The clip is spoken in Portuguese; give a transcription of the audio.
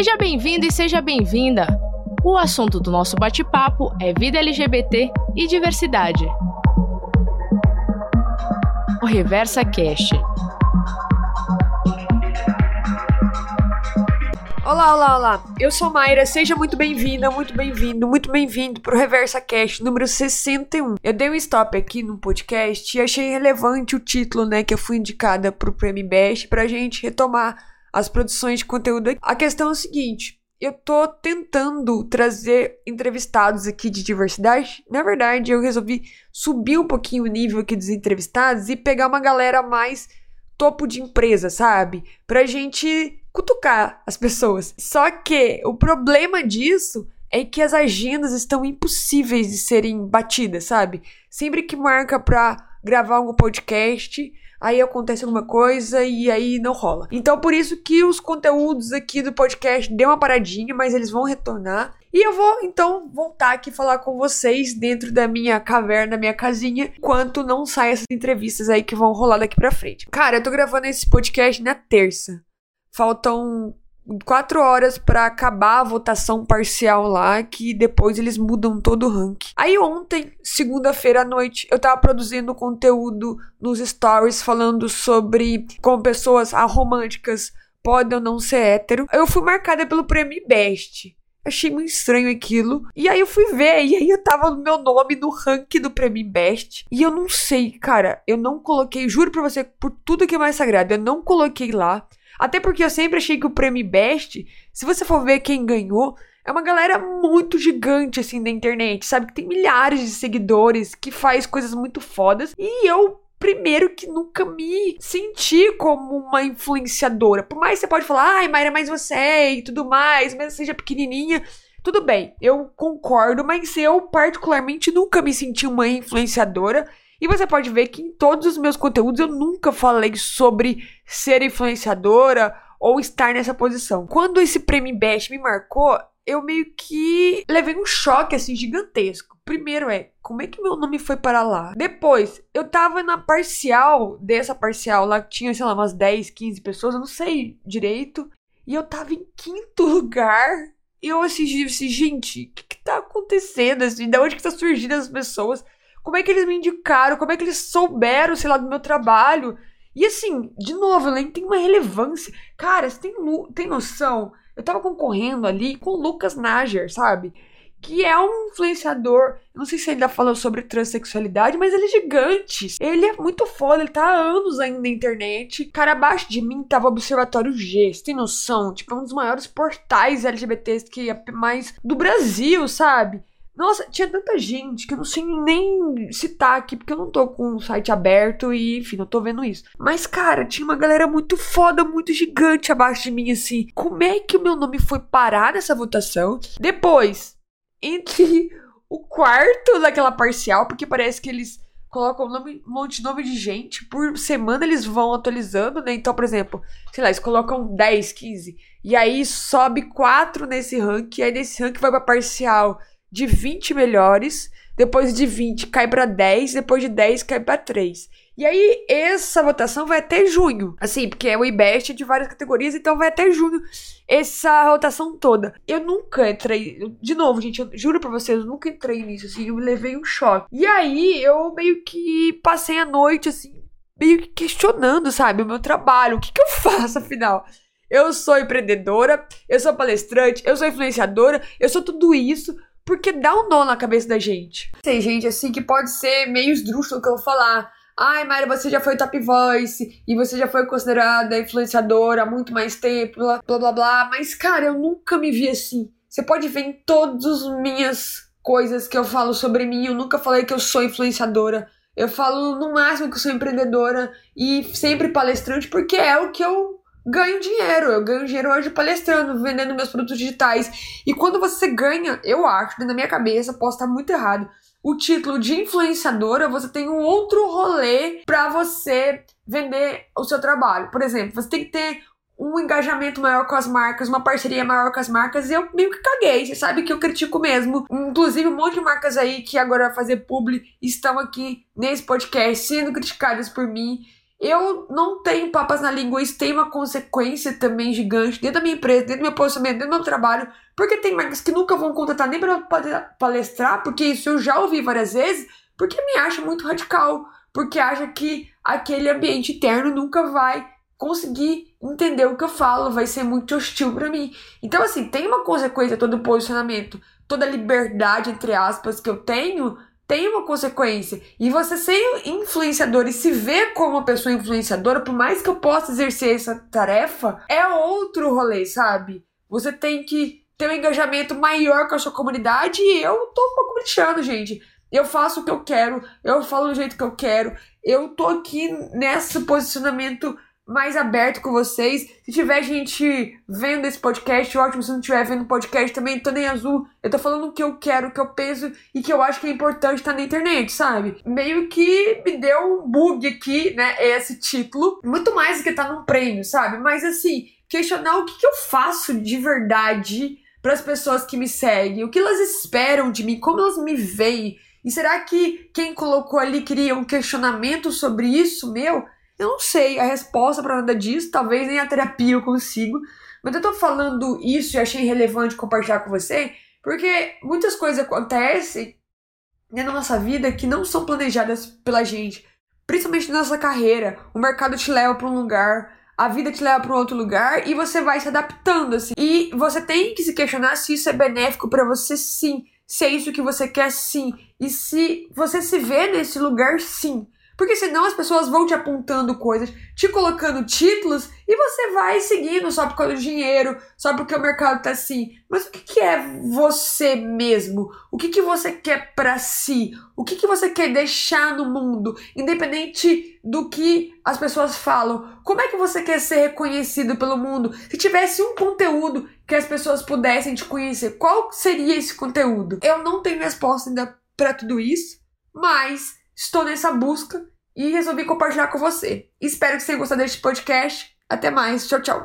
Seja bem-vindo e seja bem-vinda! O assunto do nosso bate-papo é vida LGBT e diversidade. O Reversa Cast. Olá, olá, olá. Eu sou Mayra, seja muito bem-vinda, muito bem-vindo, muito bem-vindo pro Reversa Cast número 61. Eu dei um stop aqui no podcast e achei relevante o título, né, que eu fui indicada pro Prêmio Best pra gente retomar as produções de conteúdo. A questão é o seguinte, eu tô tentando trazer entrevistados aqui de diversidade. Na verdade, eu resolvi subir um pouquinho o nível aqui dos entrevistados e pegar uma galera mais topo de empresa, sabe? Pra gente cutucar as pessoas. Só que o problema disso é que as agendas estão impossíveis de serem batidas, sabe? Sempre que marca pra gravar algum podcast, aí acontece alguma coisa e aí não rola. Então por isso que os conteúdos aqui do podcast deu uma paradinha, mas eles vão retornar. E eu vou então voltar aqui falar com vocês dentro da minha caverna, minha casinha, enquanto não saem essas entrevistas aí que vão rolar daqui pra frente. Cara, eu tô gravando esse podcast na terça. Faltam quatro horas para acabar a votação parcial lá, que depois eles mudam todo o ranking. Aí ontem, segunda-feira à noite, eu tava produzindo conteúdo nos stories falando sobre como pessoas aromânticas podem ou não ser hétero. Eu fui marcada pelo prêmio Best. Achei muito estranho aquilo. E aí eu fui ver, e aí eu tava no meu nome no ranking do Prêmio Best. E eu não sei, cara, eu não coloquei, juro pra você, por tudo que é mais sagrado, eu não coloquei lá. Até porque eu sempre achei que o prêmio Best, se você for ver quem ganhou, é uma galera muito gigante assim da internet, sabe? Que tem milhares de seguidores, que faz coisas muito fodas. E eu primeiro que nunca me senti como uma influenciadora. Por mais que você pode falar, ai, Mayra, mais você e tudo mais, mas seja pequenininha. Tudo bem, eu concordo, mas eu particularmente nunca me senti uma influenciadora. E você pode ver que em todos os meus conteúdos eu nunca falei sobre ser influenciadora ou estar nessa posição. Quando esse prêmio Best me marcou, eu meio que levei um choque assim gigantesco. Primeiro é, como é que meu nome foi para lá? Depois, eu tava na parcial, dessa parcial lá, tinha, sei lá, umas 10, 15 pessoas, eu não sei direito. E eu tava em quinto lugar. E eu assim, assim gente, o que, que tá acontecendo? Assim, da onde que tá surgindo as pessoas? Como é que eles me indicaram? Como é que eles souberam, sei lá, do meu trabalho? E assim, de novo, ela tem uma relevância. Cara, você tem, tem noção? Eu tava concorrendo ali com o Lucas Nager, sabe? Que é um influenciador. Não sei se ele ainda falou sobre transexualidade, mas ele é gigante. Ele é muito foda, ele tá há anos ainda na internet. Cara, abaixo de mim tava o Observatório G, você tem noção? Tipo, é um dos maiores portais LGBTs que é mais do Brasil, sabe? Nossa, tinha tanta gente que eu não sei nem citar aqui, porque eu não tô com o site aberto e, enfim, não tô vendo isso. Mas, cara, tinha uma galera muito foda, muito gigante abaixo de mim, assim. Como é que o meu nome foi parar nessa votação? Depois, entre o quarto daquela parcial, porque parece que eles colocam nome, um monte de nome de gente. Por semana eles vão atualizando, né? Então, por exemplo, sei lá, eles colocam 10, 15. E aí sobe 4 nesse rank. E aí nesse rank vai pra parcial de 20 melhores, depois de 20 cai para 10, depois de 10 cai para 3. E aí, essa votação vai até junho. Assim, porque é o IBEST de várias categorias, então vai até junho essa rotação toda. Eu nunca entrei. De novo, gente, eu juro pra vocês, eu nunca entrei nisso, assim, eu me levei um choque. E aí, eu meio que passei a noite, assim, meio que questionando, sabe, o meu trabalho. O que, que eu faço, afinal? Eu sou empreendedora, eu sou palestrante, eu sou influenciadora, eu sou tudo isso porque dá um nó na cabeça da gente. Tem gente assim que pode ser meio esdrúxulo que eu vou falar. Ai, Mayra, você já foi top voice e você já foi considerada influenciadora há muito mais tempo, blá blá blá. Mas, cara, eu nunca me vi assim. Você pode ver em todas as minhas coisas que eu falo sobre mim. Eu nunca falei que eu sou influenciadora. Eu falo no máximo que eu sou empreendedora e sempre palestrante, porque é o que eu ganho dinheiro. Eu ganho dinheiro hoje palestrando, vendendo meus produtos digitais. E quando você ganha, eu acho, na minha cabeça, posso estar muito errado, o título de influenciadora, você tem um outro rolê para você vender o seu trabalho. Por exemplo, você tem que ter um engajamento maior com as marcas, uma parceria maior com as marcas, e eu meio que caguei. Você sabe que eu critico mesmo. Inclusive, um monte de marcas aí que agora fazer publi estão aqui nesse podcast sendo criticadas por mim. Eu não tenho papas na língua, isso tem uma consequência também gigante dentro da minha empresa, dentro do meu posicionamento, dentro do meu trabalho, porque tem marcas que nunca vão contratar nem para palestrar, porque isso eu já ouvi várias vezes, porque me acha muito radical, porque acha que aquele ambiente interno nunca vai conseguir entender o que eu falo, vai ser muito hostil para mim. Então, assim, tem uma consequência todo o posicionamento, toda a liberdade, entre aspas, que eu tenho tem uma consequência. E você ser influenciador e se ver como uma pessoa influenciadora, por mais que eu possa exercer essa tarefa, é outro rolê, sabe? Você tem que ter um engajamento maior com a sua comunidade e eu tô um pouco brincando, gente. Eu faço o que eu quero, eu falo do jeito que eu quero, eu tô aqui nesse posicionamento mais aberto com vocês. Se tiver gente vendo esse podcast, ótimo. Se não tiver vendo podcast também, tô nem azul. Eu tô falando o que eu quero, o que eu penso e que eu acho que é importante estar tá na internet, sabe? Meio que me deu um bug aqui, né? Esse título. Muito mais do que tá num prêmio, sabe? Mas assim, questionar o que, que eu faço de verdade para as pessoas que me seguem, o que elas esperam de mim, como elas me veem. E será que quem colocou ali queria um questionamento sobre isso meu? Eu não sei a resposta para nada disso, talvez nem a terapia eu consigo, mas eu tô falando isso e achei relevante compartilhar com você, porque muitas coisas acontecem né, na nossa vida que não são planejadas pela gente, principalmente na nossa carreira. O mercado te leva para um lugar, a vida te leva para um outro lugar e você vai se adaptando assim. E você tem que se questionar se isso é benéfico para você sim, se é isso que você quer sim, e se você se vê nesse lugar sim. Porque senão as pessoas vão te apontando coisas, te colocando títulos e você vai seguindo só por causa do dinheiro, só porque o mercado tá assim. Mas o que, que é você mesmo? O que, que você quer para si? O que, que você quer deixar no mundo? Independente do que as pessoas falam. Como é que você quer ser reconhecido pelo mundo? Se tivesse um conteúdo que as pessoas pudessem te conhecer, qual seria esse conteúdo? Eu não tenho resposta ainda para tudo isso, mas estou nessa busca e resolvi compartilhar com você. Espero que você tenha gostado deste podcast. Até mais. Tchau, tchau.